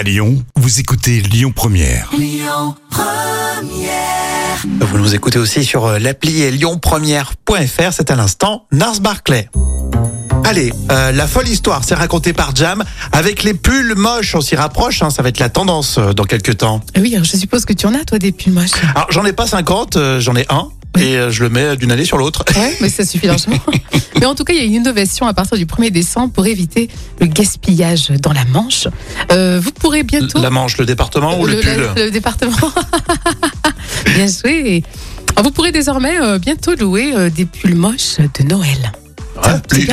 À Lyon, vous écoutez Lyon Première. Vous nous écoutez aussi sur euh, l'appli lyonpremière.fr. C'est à l'instant Nars Barclay. Allez, euh, la folle histoire, c'est raconté par Jam. Avec les pulls moches, on s'y rapproche. hein, ça va être la tendance euh, dans quelques temps. Oui, alors je suppose que tu en as, toi, des pulls moches. Alors, j'en ai pas 50, euh, j'en ai un. Et euh, je le mets d'une année sur l'autre. Ouais, mais ça suffit largement. mais en tout cas, il y a une innovation à partir du 1er décembre pour éviter le gaspillage dans la Manche. Euh, vous pourrez bientôt... La manche, le département ou le, le, pull le département. Bien joué. Alors, vous pourrez désormais euh, bientôt louer euh, des pulls moches de Noël.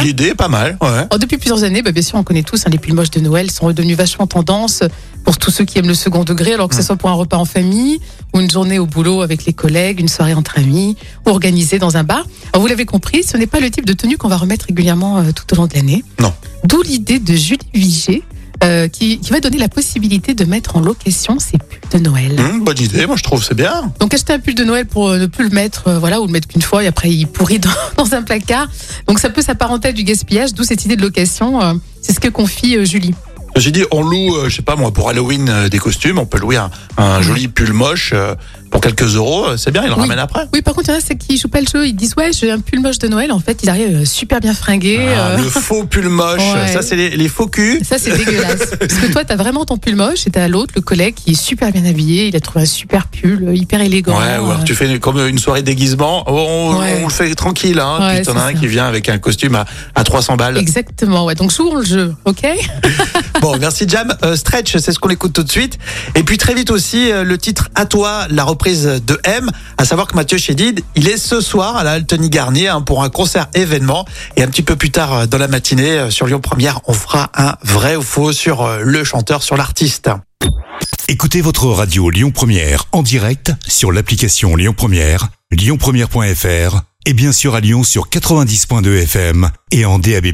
L'idée est pas mal. Ouais. Alors, depuis plusieurs années, bah, bien sûr, on connaît tous hein, les pulls moches de Noël sont devenus vachement tendance pour tous ceux qui aiment le second degré, alors que ce soit pour un repas en famille ou une journée au boulot avec les collègues, une soirée entre amis ou organisée dans un bar. Alors, vous l'avez compris, ce n'est pas le type de tenue qu'on va remettre régulièrement euh, tout au long de l'année. Non. D'où l'idée de Julie Viger. euh, qui, qui va donner la possibilité de mettre en location ces pulls de Noël. Hum, bonne idée, moi je trouve c'est bien. Donc acheter un pull de Noël pour euh, ne plus le mettre, euh, voilà, ou le mettre qu'une fois et après il pourrit dans, dans un placard. Donc ça peut s'apparenter à du gaspillage, d'où cette idée de location. euh, c'est ce que confie euh, Julie. J'ai dit, on loue, euh, je sais pas moi, pour Halloween euh, des costumes, on peut louer un, un joli pull moche euh, pour quelques euros. C'est bien, il le Oui. ramène après. Oui, par contre, il y en a ceux qui jouent pas le jeu. Ils disent ouais, j'ai un pull moche de Noël. En fait, il arrive euh, super bien fringué. Ah, euh, le faux pull moche, Ouais. ça c'est les, les faux culs. Ça, c'est dégueulasse. Parce que toi, t'as vraiment ton pull moche et t'as l'autre, le collègue, qui est super bien habillé. Il a trouvé un super pull, hyper élégant. Ouais, ou alors Euh, tu fais comme une soirée déguisement, on, Ouais. on le fait tranquille, hein. Ouais, puis t'en as un ça. qui vient avec un costume à, à 300 balles. Exactement, ouais. Donc, jouons le jeu, ok? Bon, merci Jam. Euh, Stretch, c'est ce qu'on écoute tout de suite. Et puis très vite aussi, euh, le titre À toi, la reprise de M. À savoir que Mathieu Chédid, il est ce soir à la Altony Garnier hein, pour un concert événement. Et un petit peu plus tard euh, dans la matinée, euh, sur Lyon Première, on fera un vrai ou faux sur euh, le chanteur, sur l'artiste. Écoutez votre radio Lyon Première en direct sur l'application Lyon Première, lyonpremière.fr et bien sûr à Lyon sur 90.2 FM et en DAB+.